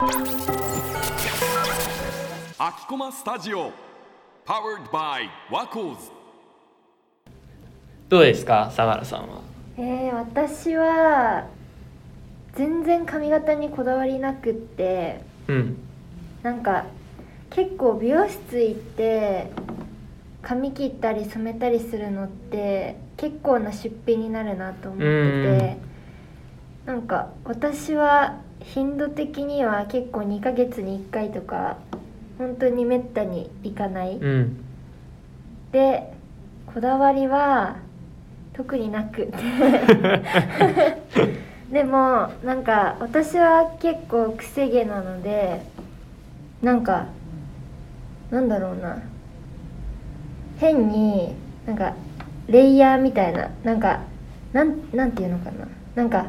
秋駒スタジオ Powered by ワコーズどうですか相良さんは？えー、私は全然髪型にこだわりなくってうん。なんか結構美容室行って髪切ったり染めたりするのって結構な出費になるなと思っててなんか私は頻度的には結構2ヶ月に1回とか本当にめったに行かない。うん。でこだわりは特になく。でもなんか私は結構くせ毛なのでなんかなんだろうな。変になんかレイヤーみたいななんかなんなんていうのかな。なんか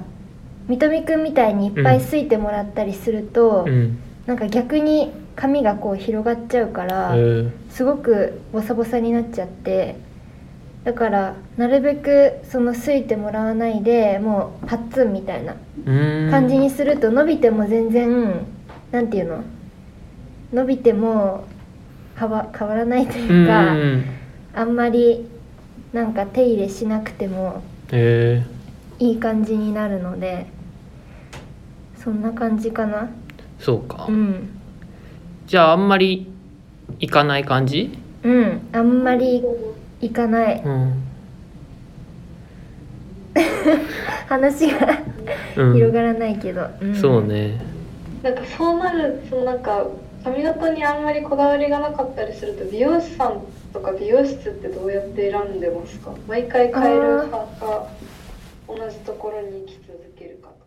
みとみくんみたいにいっぱいすいてもらったりすると、うん。なんか逆に髪がこう広がっちゃうから、え。ーすごくボサボサになっちゃってだからなるべくそのすいてもらわないでもうパッツンみたいな感じにすると伸びても全然なんていうの？伸びても変わ変わらないとういうか、ん。あんまりなんか手入れしなくてもえ。いい感じになるのでそんな感じかな。ー、そうか、うん。じゃああんまり行かない感じ？うん。あんまりいかない。うん、話がうん、広がらないけど、ん。そうね。なんかそうなるそのなんか髪型にあんまりこだわりがなかったりすると美容師さんとか美容室ってどうやって選んでますか？毎回変える派か同じところに行き続けるかとか